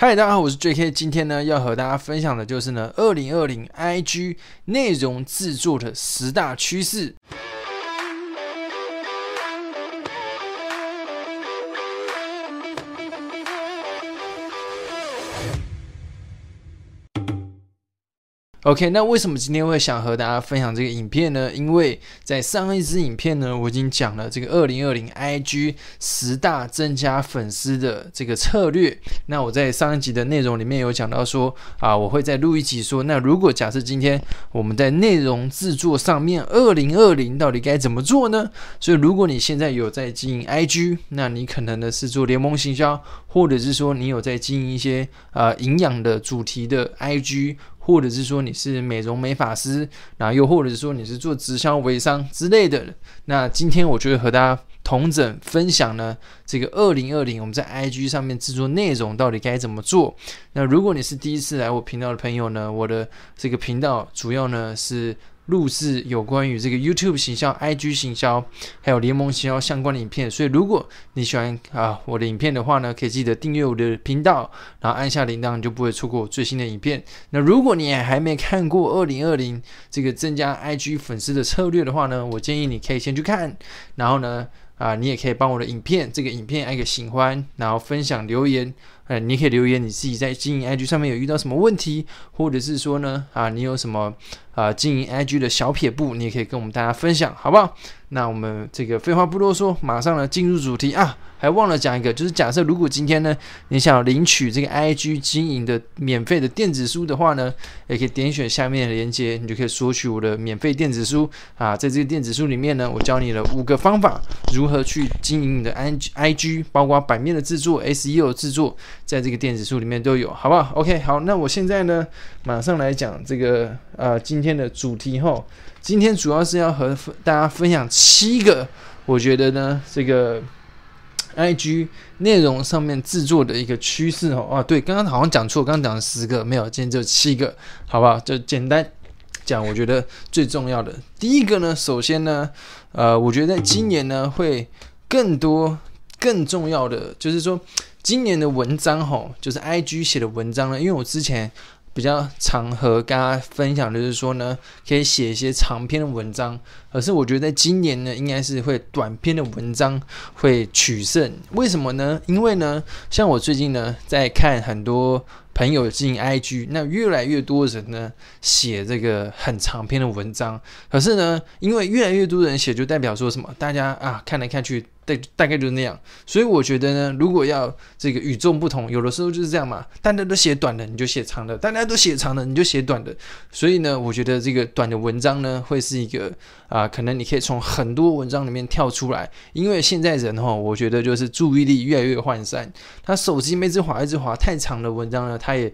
嗨，大家好，我是 J.K。今天呢，要和大家分享的就是呢，二零二零 I.G 内容制作的十大趋势。OK，那为什么今天会想和大家分享这个影片呢？因为在上一支影片呢，我已经讲了这个二零二零 IG 十大增加粉丝的这个策略。那我在上一集的内容里面有讲到说啊，我会再录一集说，那如果假设今天我们在内容制作上面，二零二零到底该怎么做呢？所以如果你现在有在经营 IG，那你可能呢是做联盟行销，或者是说你有在经营一些呃营养的主题的 IG。或者是说你是美容美发师，然后又或者是说你是做直销微商之类的，那今天我就会和大家同整分享呢，这个二零二零我们在 IG 上面制作内容到底该怎么做。那如果你是第一次来我频道的朋友呢，我的这个频道主要呢是。录制有关于这个 YouTube 行销、IG 行销，还有联盟行销相关的影片，所以如果你喜欢啊我的影片的话呢，可以记得订阅我的频道，然后按下铃铛，你就不会错过我最新的影片。那如果你还没看过二零二零这个增加 IG 粉丝的策略的话呢，我建议你可以先去看，然后呢啊你也可以帮我的影片这个影片按个喜欢，然后分享留言。哎，你可以留言你自己在经营 IG 上面有遇到什么问题，或者是说呢，啊，你有什么啊经营 IG 的小撇步，你也可以跟我们大家分享，好不好？那我们这个废话不多说，马上呢进入主题啊！还忘了讲一个，就是假设如果今天呢你想领取这个 IG 经营的免费的电子书的话呢，也可以点选下面的链接，你就可以索取我的免费电子书啊。在这个电子书里面呢，我教你了五个方法，如何去经营你的 IG，包括版面的制作、SEO 制作，在这个电子书里面都有，好不好？OK，好，那我现在呢马上来讲这个呃今天的主题哈。今天主要是要和大家分享七个，我觉得呢，这个 I G 内容上面制作的一个趋势哦。啊，对，刚刚好像讲错，刚刚讲了十个，没有，今天只有七个，好不好？就简单讲，我觉得最重要的第一个呢，首先呢，呃，我觉得今年呢会更多更重要的，就是说今年的文章吼，就是 I G 写的文章呢，因为我之前。比较常和大家分享就是说呢，可以写一些长篇的文章，可是我觉得在今年呢，应该是会短篇的文章会取胜。为什么呢？因为呢，像我最近呢在看很多朋友进 IG，那越来越多人呢写这个很长篇的文章，可是呢，因为越来越多人写，就代表说什么？大家啊看来看去。大大概就是那样，所以我觉得呢，如果要这个与众不同，有的时候就是这样嘛。大家都写短的，你就写长的；大家都写长的，你就写短的。所以呢，我觉得这个短的文章呢，会是一个啊，可能你可以从很多文章里面跳出来。因为现在人哈，我觉得就是注意力越来越涣散，他手机一直滑一直滑，太长的文章呢，他也。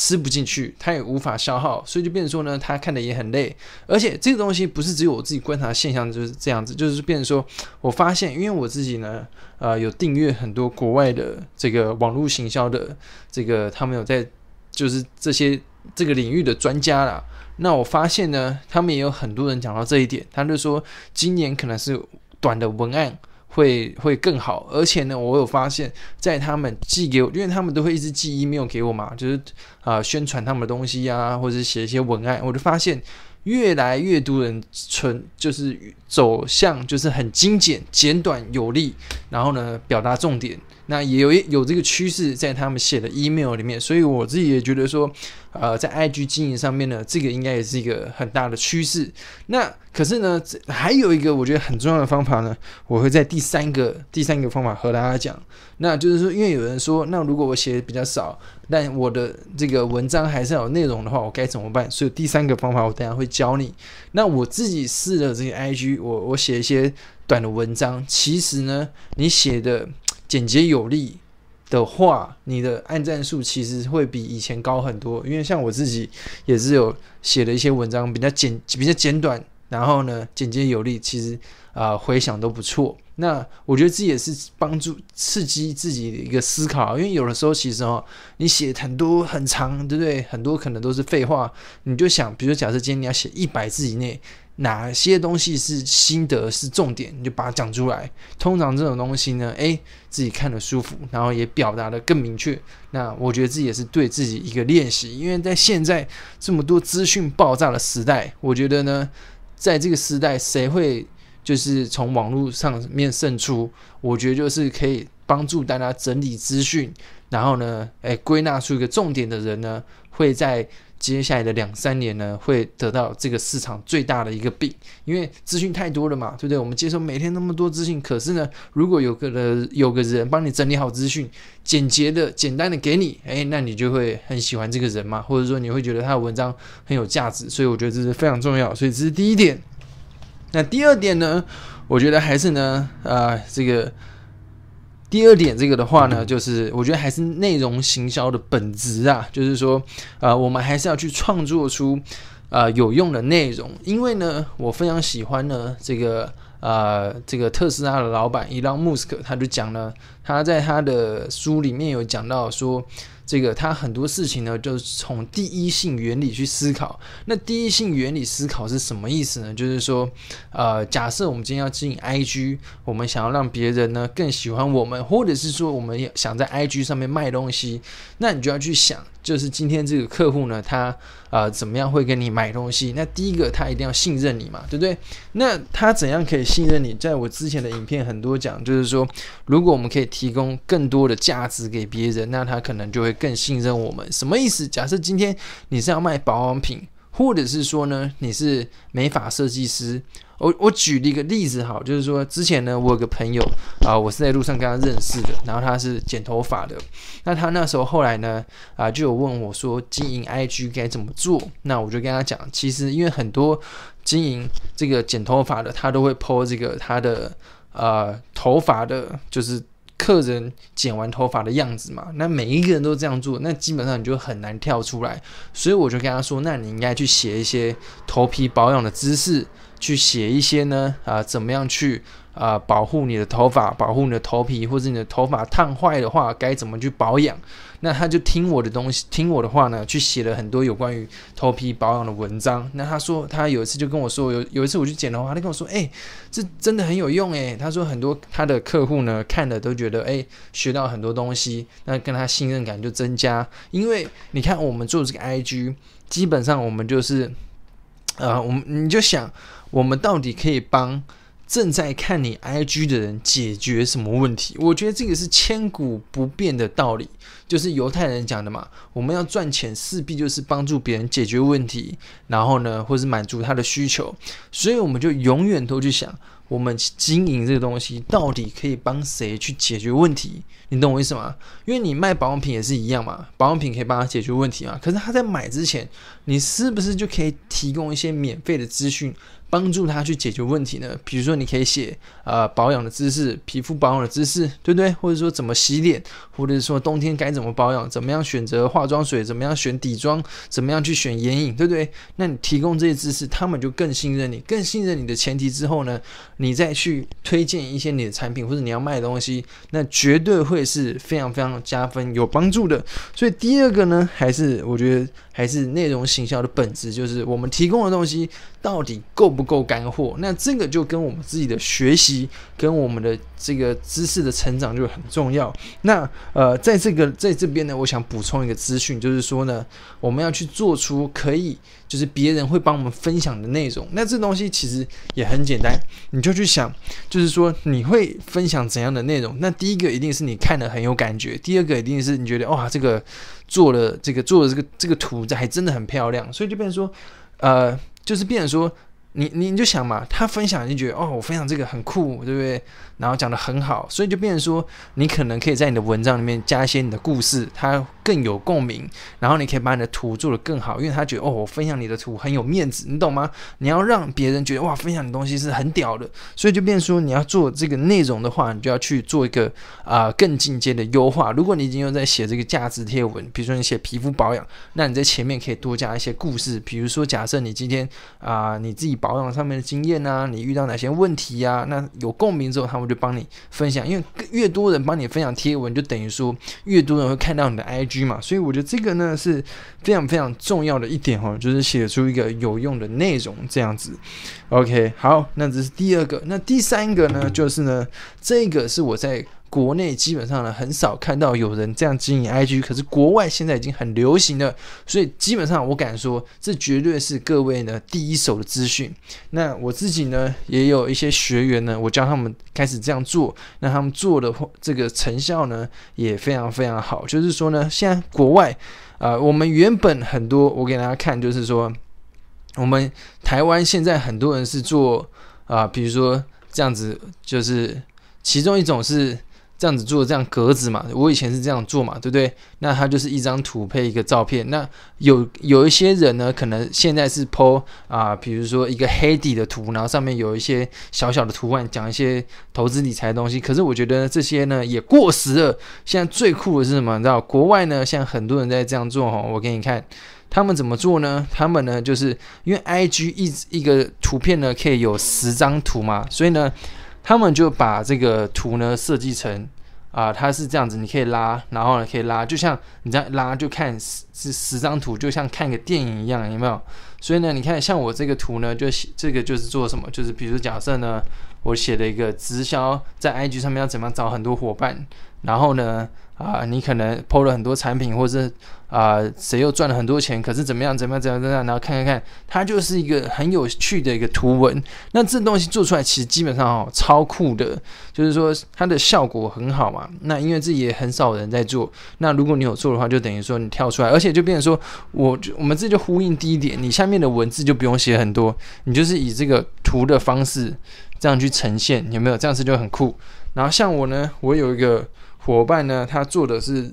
吃不进去，他也无法消耗，所以就变成说呢，他看的也很累。而且这个东西不是只有我自己观察现象就是这样子，就是变成说，我发现，因为我自己呢，呃，有订阅很多国外的这个网络行销的这个，他们有在就是这些这个领域的专家啦。那我发现呢，他们也有很多人讲到这一点，他就说今年可能是短的文案。会会更好，而且呢，我有发现，在他们寄给我，因为他们都会一直寄一没有给我嘛，就是啊宣传他们的东西呀，或者写一些文案，我就发现越来越多人存就是走向就是很精简、简短有力，然后呢表达重点。那也有有这个趋势在他们写的 email 里面，所以我自己也觉得说，呃，在 IG 经营上面呢，这个应该也是一个很大的趋势。那可是呢，还有一个我觉得很重要的方法呢，我会在第三个第三个方法和大家讲。那就是说，因为有人说，那如果我写的比较少，但我的这个文章还是要有内容的话，我该怎么办？所以第三个方法我等下会教你。那我自己试了这些 IG，我我写一些短的文章，其实呢，你写的。简洁有力的话，你的按赞数其实会比以前高很多。因为像我自己也是有写了一些文章，比较简、比较简短，然后呢简洁有力，其实啊回想都不错。那我觉得这也是帮助刺激自己的一个思考，因为有的时候其实哦，你写很多很长，对不对？很多可能都是废话，你就想，比如假设今天你要写一百字以内，哪些东西是心得是重点，你就把它讲出来。通常这种东西呢，诶，自己看得舒服，然后也表达的更明确。那我觉得这也是对自己一个练习，因为在现在这么多资讯爆炸的时代，我觉得呢，在这个时代，谁会？就是从网络上面胜出，我觉得就是可以帮助大家整理资讯，然后呢，诶，归纳出一个重点的人呢，会在接下来的两三年呢，会得到这个市场最大的一个病，因为资讯太多了嘛，对不对？我们接受每天那么多资讯，可是呢，如果有个人有个人帮你整理好资讯，简洁的、简单的给你，诶，那你就会很喜欢这个人嘛，或者说你会觉得他的文章很有价值，所以我觉得这是非常重要，所以这是第一点。那第二点呢？我觉得还是呢，啊，这个第二点这个的话呢，就是我觉得还是内容行销的本质啊，就是说，呃，我们还是要去创作出呃有用的内容，因为呢，我非常喜欢呢这个呃这个特斯拉的老板伊朗穆斯克，他就讲了，他在他的书里面有讲到说。这个他很多事情呢，就是从第一性原理去思考。那第一性原理思考是什么意思呢？就是说，呃，假设我们今天要进 IG，我们想要让别人呢更喜欢我们，或者是说我们想在 IG 上面卖东西，那你就要去想。就是今天这个客户呢，他呃怎么样会跟你买东西？那第一个他一定要信任你嘛，对不对？那他怎样可以信任你？在我之前的影片很多讲，就是说，如果我们可以提供更多的价值给别人，那他可能就会更信任我们。什么意思？假设今天你是要卖保养品，或者是说呢，你是美发设计师。我我举了一个例子，哈，就是说之前呢，我有个朋友啊，我是在路上跟他认识的，然后他是剪头发的，那他那时候后来呢，啊，就有问我说经营 IG 该怎么做，那我就跟他讲，其实因为很多经营这个剪头发的，他都会 po 这个他的呃头发的，就是客人剪完头发的样子嘛，那每一个人都这样做，那基本上你就很难跳出来，所以我就跟他说，那你应该去写一些头皮保养的知识。去写一些呢啊，怎么样去啊保护你的头发，保护你的头皮，或者你的头发烫坏的话，该怎么去保养？那他就听我的东西，听我的话呢，去写了很多有关于头皮保养的文章。那他说他有一次就跟我说，有有一次我去剪头发，他跟我说，哎，这真的很有用哎。他说很多他的客户呢看了都觉得，哎，学到很多东西，那跟他信任感就增加。因为你看我们做这个 IG，基本上我们就是。呃，我们你就想，我们到底可以帮正在看你 IG 的人解决什么问题？我觉得这个是千古不变的道理，就是犹太人讲的嘛。我们要赚钱，势必就是帮助别人解决问题，然后呢，或是满足他的需求。所以我们就永远都去想。我们经营这个东西，到底可以帮谁去解决问题？你懂我意思吗？因为你卖保养品也是一样嘛，保养品可以帮他解决问题嘛。可是他在买之前，你是不是就可以提供一些免费的资讯？帮助他去解决问题呢？比如说，你可以写呃保养的知识、皮肤保养的知识，对不对？或者说怎么洗脸，或者说冬天该怎么保养，怎么样选择化妆水，怎么样选底妆，怎么样去选眼影，对不对？那你提供这些知识，他们就更信任你，更信任你的前提之后呢，你再去推荐一些你的产品或者你要卖的东西，那绝对会是非常非常加分、有帮助的。所以第二个呢，还是我觉得。还是内容行销的本质，就是我们提供的东西到底够不够干货？那这个就跟我们自己的学习，跟我们的这个知识的成长就很重要。那呃，在这个在这边呢，我想补充一个资讯，就是说呢，我们要去做出可以，就是别人会帮我们分享的内容。那这东西其实也很简单，你就去想，就是说你会分享怎样的内容？那第一个一定是你看的很有感觉，第二个一定是你觉得哇，这个。做了这个，做了这个这个图，这还真的很漂亮，所以就变成说，呃，就是变成说。你你你就想嘛，他分享就觉得哦，我分享这个很酷，对不对？然后讲的很好，所以就变成说，你可能可以在你的文章里面加一些你的故事，它更有共鸣。然后你可以把你的图做得更好，因为他觉得哦，我分享你的图很有面子，你懂吗？你要让别人觉得哇，分享的东西是很屌的，所以就变说，你要做这个内容的话，你就要去做一个啊更进阶的优化。如果你已经有在写这个价值贴文，比如说你写皮肤保养，那你在前面可以多加一些故事，比如说假设你今天啊你自己。保养上面的经验啊，你遇到哪些问题啊？那有共鸣之后，他们就帮你分享，因为越多人帮你分享贴文，就等于说越多人会看到你的 IG 嘛。所以我觉得这个呢是非常非常重要的一点哦，就是写出一个有用的内容这样子。OK，好，那这是第二个，那第三个呢，就是呢，这个是我在。国内基本上呢很少看到有人这样经营 IG，可是国外现在已经很流行了，所以基本上我敢说，这绝对是各位呢第一手的资讯。那我自己呢也有一些学员呢，我教他们开始这样做，那他们做的这个成效呢也非常非常好。就是说呢，现在国外啊，我们原本很多我给大家看，就是说我们台湾现在很多人是做啊，比如说这样子，就是其中一种是。这样子做这样格子嘛，我以前是这样做嘛，对不对？那它就是一张图配一个照片。那有有一些人呢，可能现在是 po 啊，比如说一个黑底的图，然后上面有一些小小的图案，讲一些投资理财的东西。可是我觉得这些呢也过时了。现在最酷的是什么？你知道国外呢，现在很多人在这样做哈。我给你看，他们怎么做呢？他们呢就是因为 IG 一一个图片呢可以有十张图嘛，所以呢。他们就把这个图呢设计成啊，它是这样子，你可以拉，然后呢可以拉，就像你这样拉就看十十张图，就像看个电影一样，有没有？所以呢，你看像我这个图呢，就这个就是做什么？就是比如假设呢，我写了一个直销在 IG 上面要怎么找很多伙伴，然后呢？啊，你可能抛了很多产品，或者是啊，谁又赚了很多钱？可是怎么样？怎么样？怎么样？然后看看看，它就是一个很有趣的一个图文。那这东西做出来，其实基本上哦，超酷的，就是说它的效果很好嘛。那因为这也很少人在做。那如果你有做的话，就等于说你跳出来，而且就变成说，我我们这就呼应第一点，你下面的文字就不用写很多，你就是以这个图的方式这样去呈现，有没有？这样子就很酷。然后像我呢，我有一个。伙伴呢，他做的是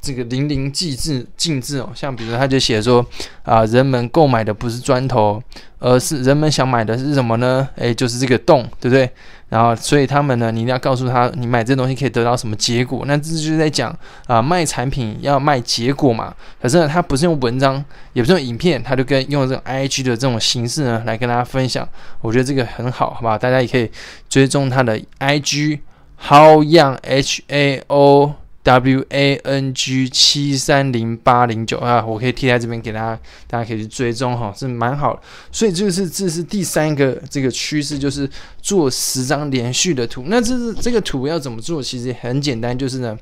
这个淋漓尽致、尽致哦。像比如他就写说啊，人们购买的不是砖头，而是人们想买的是什么呢？诶，就是这个洞，对不对？然后，所以他们呢，你一定要告诉他，你买这东西可以得到什么结果？那这就是在讲啊，卖产品要卖结果嘛。可是呢，他不是用文章，也不是用影片，他就跟用这种 I G 的这种形式呢，来跟大家分享。我觉得这个很好，好吧？大家也可以追踪他的 I G。How Young H A O W A N G 七三零八零九啊，我可以贴在这边给大家，大家可以去追踪哈，是蛮好的。所以就是这是第三个这个趋势，就是做十张连续的图。那这是这个图要怎么做？其实很简单，就是呢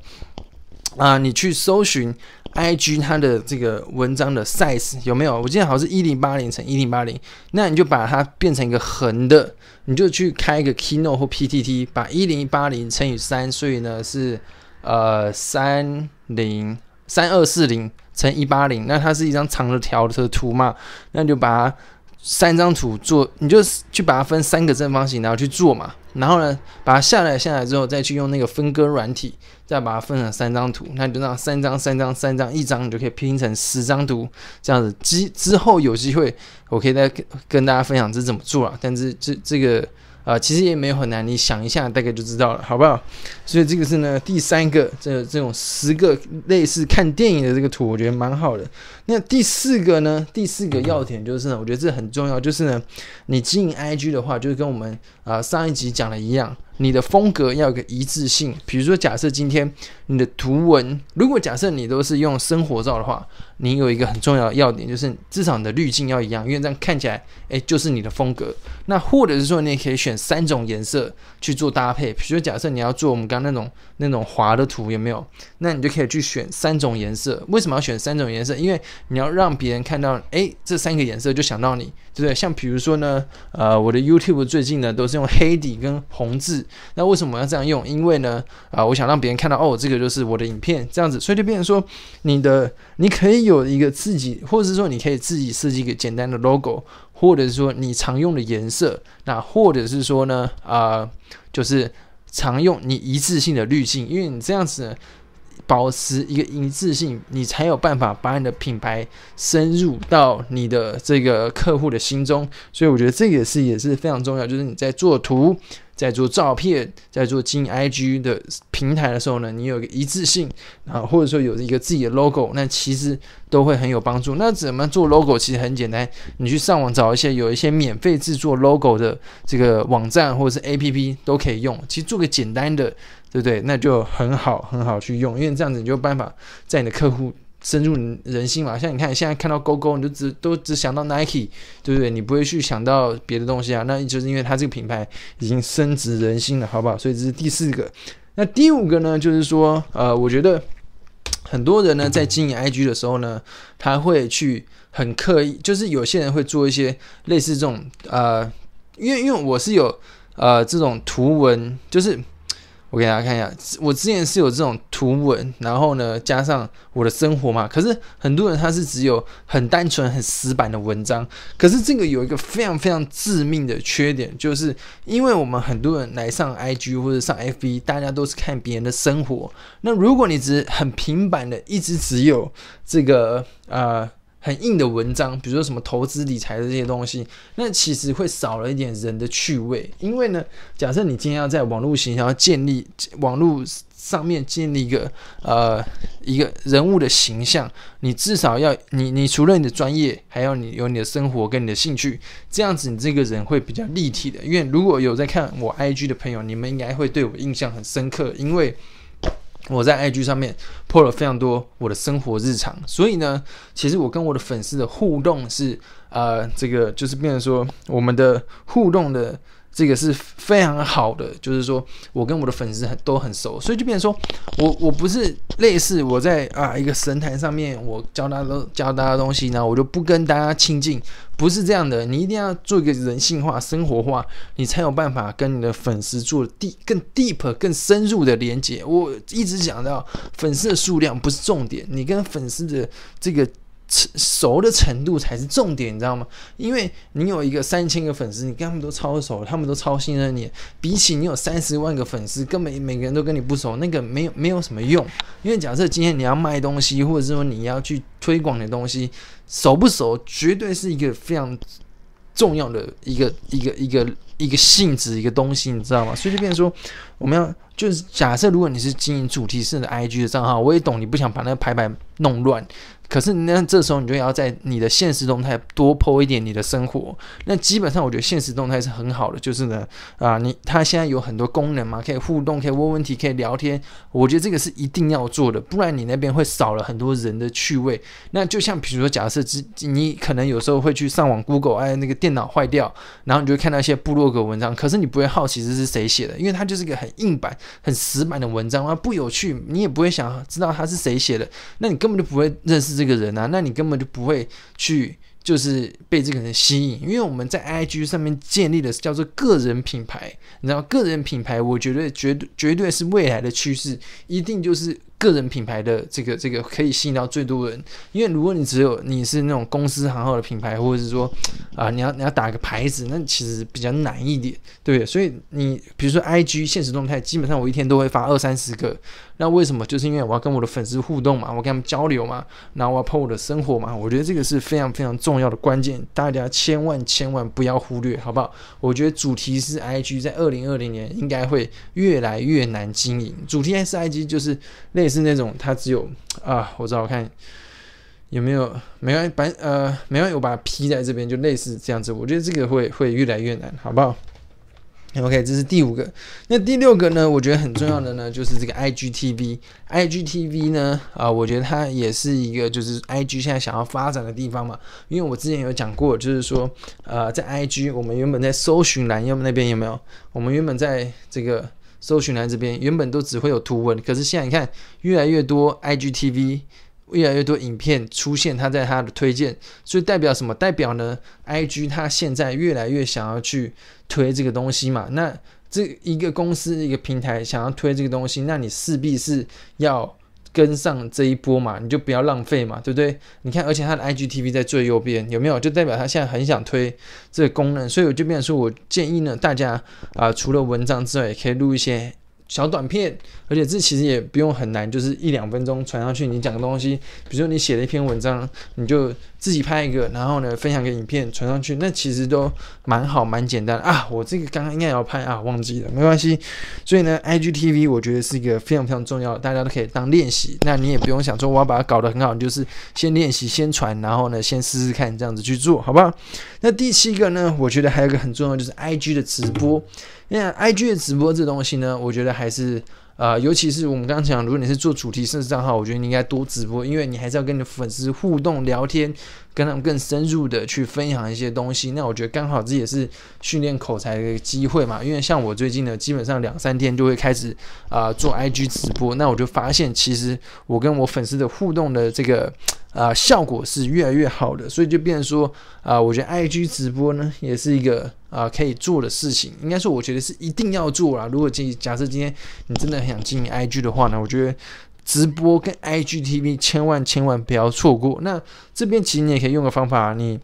啊，你去搜寻 I G 它的这个文章的 size 有没有？我记得好像是一零八零乘一零八零，那你就把它变成一个横的。你就去开一个 Keynote 或 PTT，把一零八零乘以三，所以呢是呃三零三二四零乘一八零，那它是一张长的条的图嘛？那你就把它三张图做，你就去把它分三个正方形，然后去做嘛。然后呢，把它下来下来之后，再去用那个分割软体，再把它分成三张图，那你就让三张三张三张一张，你就可以拼成十张图，这样子之之后有机会，我可以再跟跟大家分享这怎么做啊。但是这这个。啊，其实也没有很难，你想一下，大概就知道了，好不好？所以这个是呢，第三个，这这种十个类似看电影的这个图，我觉得蛮好的。那第四个呢？第四个要点就是呢，我觉得这很重要，就是呢，你经营 IG 的话，就是跟我们啊上一集讲的一样。你的风格要有个一致性，比如说，假设今天你的图文，如果假设你都是用生活照的话，你有一个很重要的要点，就是至少你的滤镜要一样，因为这样看起来，诶，就是你的风格。那或者是说，你也可以选三种颜色去做搭配，比如说，假设你要做我们刚刚那种那种滑的图，有没有？那你就可以去选三种颜色。为什么要选三种颜色？因为你要让别人看到，诶，这三个颜色就想到你，对不对？像比如说呢，呃，我的 YouTube 最近呢都是用黑底跟红字。那为什么要这样用？因为呢，啊，我想让别人看到哦，这个就是我的影片，这样子，所以就变成说，你的你可以有一个自己，或者是说你可以自己设计一个简单的 logo，或者是说你常用的颜色，那或者是说呢，啊，就是常用你一致性的滤镜，因为你这样子保持一个一致性，你才有办法把你的品牌深入到你的这个客户的心中。所以我觉得这个是也是非常重要，就是你在做图。在做照片、在做经营 IG 的平台的时候呢，你有一个一致性啊，或者说有一个自己的 logo，那其实都会很有帮助。那怎么做 logo？其实很简单，你去上网找一些有一些免费制作 logo 的这个网站或者是 APP 都可以用。其实做个简单的，对不对？那就很好很好去用，因为这样子你就有办法在你的客户。深入人心嘛，像你看，现在看到勾勾，你就只都只想到 Nike，对不对？你不会去想到别的东西啊。那就是因为它这个品牌已经深植人心了，好不好？所以这是第四个。那第五个呢，就是说，呃，我觉得很多人呢在经营 IG 的时候呢，他会去很刻意，就是有些人会做一些类似这种，呃，因为因为我是有呃这种图文，就是。我给大家看一下，我之前是有这种图文，然后呢加上我的生活嘛。可是很多人他是只有很单纯、很死板的文章。可是这个有一个非常非常致命的缺点，就是因为我们很多人来上 IG 或者上 FB，大家都是看别人的生活。那如果你只很平板的，一直只有这个呃。很硬的文章，比如说什么投资理财的这些东西，那其实会少了一点人的趣味。因为呢，假设你今天要在网络形象要建立网络上面建立一个呃一个人物的形象，你至少要你你除了你的专业，还要你有你的生活跟你的兴趣，这样子你这个人会比较立体的。因为如果有在看我 IG 的朋友，你们应该会对我印象很深刻，因为。我在 IG 上面破了非常多我的生活日常，所以呢，其实我跟我的粉丝的互动是，呃，这个就是变成说我们的互动的。这个是非常好的，就是说我跟我的粉丝很都很熟，所以就变成说我我不是类似我在啊一个神坛上面，我教大家教大家东西呢，我就不跟大家亲近，不是这样的，你一定要做一个人性化、生活化，你才有办法跟你的粉丝做地更 deep、更深入的连接。我一直讲到粉丝的数量不是重点，你跟粉丝的这个。熟的程度才是重点，你知道吗？因为你有一个三千个粉丝，你跟他们都超熟，他们都超信任你。比起你有三十万个粉丝，根本每个人都跟你不熟，那个没有没有什么用。因为假设今天你要卖东西，或者是说你要去推广的东西，熟不熟，绝对是一个非常重要的一个一个一个一个性质一个东西，你知道吗？所以就变成说，我们要就是假设，如果你是经营主题式的 IG 的账号，我也懂你不想把那个排版弄乱。可是那这时候你就要在你的现实动态多 po 一点你的生活。那基本上我觉得现实动态是很好的，就是呢啊，你它现在有很多功能嘛，可以互动，可以问问题，可以聊天。我觉得这个是一定要做的，不然你那边会少了很多人的趣味。那就像比如说，假设之你可能有时候会去上网 Google，哎，那个电脑坏掉，然后你就会看到一些部落格文章，可是你不会好奇这是谁写的，因为它就是个很硬板、很死板的文章啊，不有趣，你也不会想知道它是谁写的，那你根本就不会认识。这个人啊，那你根本就不会去，就是被这个人吸引，因为我们在 IG 上面建立的是叫做个人品牌，你知道，个人品牌，我觉得绝对绝对是未来的趋势，一定就是。个人品牌的这个这个可以吸引到最多人，因为如果你只有你是那种公司行号的品牌，或者是说啊你要你要打个牌子，那其实比较难一点，对不对？所以你比如说 I G 现实动态，基本上我一天都会发二三十个，那为什么？就是因为我要跟我的粉丝互动嘛，我跟他们交流嘛，然后我要破我的生活嘛，我觉得这个是非常非常重要的关键，大家千万千万不要忽略，好不好？我觉得主题是 I G 在二零二零年应该会越来越难经营，主题是 I G 就是类。是那种，它只有啊，我找我看有没有，没关系，把呃，没关系，我把它 P 在这边，就类似这样子。我觉得这个会会越来越难，好不好？OK，这是第五个。那第六个呢？我觉得很重要的呢，就是这个 IGTV。IGTV 呢，啊，我觉得它也是一个就是 IG 现在想要发展的地方嘛。因为我之前有讲过，就是说，呃，在 IG 我们原本在搜寻栏要么那边有没有？我们原本在这个。搜寻栏这边原本都只会有图文，可是现在你看越来越多 IGTV，越来越多影片出现，它在它的推荐，所以代表什么？代表呢？IG 它现在越来越想要去推这个东西嘛？那这一个公司一个平台想要推这个东西，那你势必是要。跟上这一波嘛，你就不要浪费嘛，对不对？你看，而且它的 IGTV 在最右边，有没有？就代表它现在很想推这个功能，所以我就变成说，我建议呢，大家啊，除了文章之外，也可以录一些小短片，而且这其实也不用很难，就是一两分钟传上去。你讲的东西，比如说你写了一篇文章，你就自己拍一个，然后呢分享个影片传上去，那其实都蛮好蛮简单啊。我这个刚刚应该要拍啊，忘记了，没关系。所以呢，IGTV 我觉得是一个非常非常重要，大家都可以当练习。那你也不用想说我要把它搞得很好，就是先练习先传，然后呢先试试看这样子去做好不好？那第七个呢，我觉得还有一个很重要，就是 IG 的直播。那 I G 的直播这东西呢，我觉得还是呃，尤其是我们刚刚讲，如果你是做主题设置账号，我觉得你应该多直播，因为你还是要跟你的粉丝互动聊天。跟他们更深入的去分享一些东西，那我觉得刚好这也是训练口才的一个机会嘛。因为像我最近呢，基本上两三天就会开始啊做 IG 直播，那我就发现其实我跟我粉丝的互动的这个啊效果是越来越好的，所以就变成说啊，我觉得 IG 直播呢也是一个啊可以做的事情。应该说，我觉得是一定要做啦。如果今假设今天你真的很想经营 IG 的话呢，我觉得。直播跟 IGTV 千万千万不要错过。那这边其实你也可以用个方法，你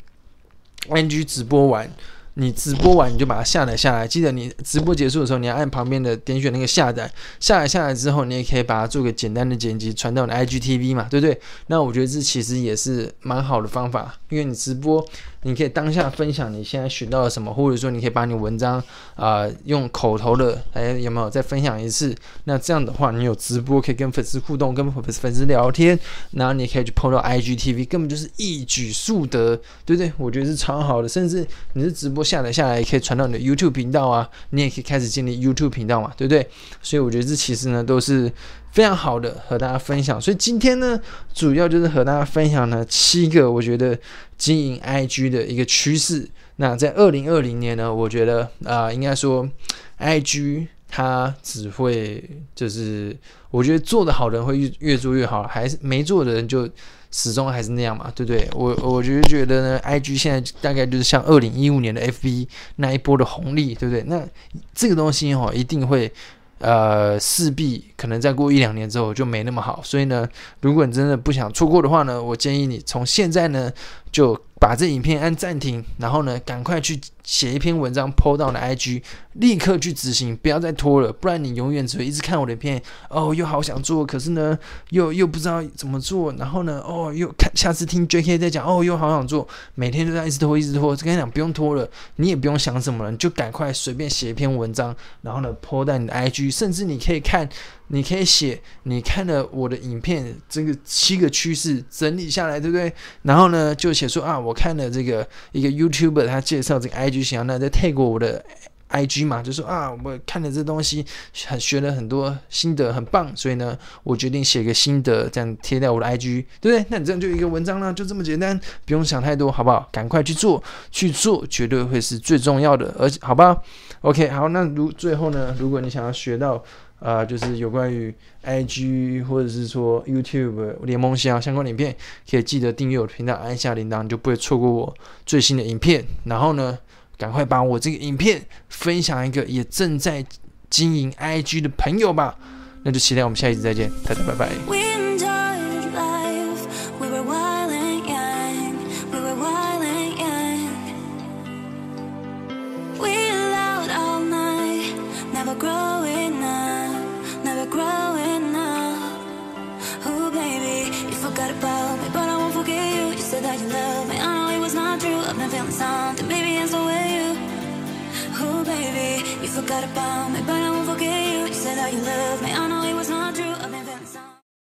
IG 直播完，你直播完你就把它下载下来。记得你直播结束的时候，你要按旁边的点选那个下载。下载下来之后，你也可以把它做个简单的剪辑，传到你的 IGTV 嘛，对不对？那我觉得这其实也是蛮好的方法，因为你直播。你可以当下分享你现在学到了什么，或者说你可以把你文章啊用口头的，哎有没有再分享一次？那这样的话，你有直播可以跟粉丝互动，跟粉粉丝聊天，然后你可以去碰到 IGTV，根本就是一举数得，对不对？我觉得是超好的，甚至你是直播下载下来，也可以传到你的 YouTube 频道啊，你也可以开始建立 YouTube 频道嘛，对不对？所以我觉得这其实呢都是。非常好的和大家分享，所以今天呢，主要就是和大家分享了七个我觉得经营 IG 的一个趋势。那在二零二零年呢，我觉得啊，应该说 IG 它只会就是我觉得做的好的人会越越做越好，还是没做的人就始终还是那样嘛，对不对？我我就觉得呢，IG 现在大概就是像二零一五年的 FB 那一波的红利，对不对？那这个东西哈，一定会。呃，势必可能再过一两年之后就没那么好，所以呢，如果你真的不想错过的话呢，我建议你从现在呢就。把这影片按暂停，然后呢，赶快去写一篇文章，PO 到你的 IG，立刻去执行，不要再拖了，不然你永远只会一直看我的片，哦，又好想做，可是呢，又又不知道怎么做，然后呢，哦，又看下次听 JK 在讲，哦，又好想做，每天都在一直拖，一直拖。跟你讲，不用拖了，你也不用想什么了，你就赶快随便写一篇文章，然后呢，PO 在你的 IG，甚至你可以看。你可以写，你看了我的影片，这个七个趋势整理下来，对不对？然后呢，就写说啊，我看了这个一个 YouTuber 他介绍这个 IG 形象，那再 tag 我的 IG 嘛，就说啊，我看了这东西，很学了很多心得，很棒，所以呢，我决定写个心得，这样贴在我的 IG，对不对？那你这样就一个文章呢，就这么简单，不用想太多，好不好？赶快去做，去做绝对会是最重要的，而且好吧？OK，好，那如最后呢，如果你想要学到。啊，就是有关于 IG 或者是说 YouTube 联盟相相关影片，可以记得订阅我的频道，按下铃铛，你就不会错过我最新的影片。然后呢，赶快把我这个影片分享一个也正在经营 IG 的朋友吧。那就期待我们下一次再见，大家拜拜。about a bomb.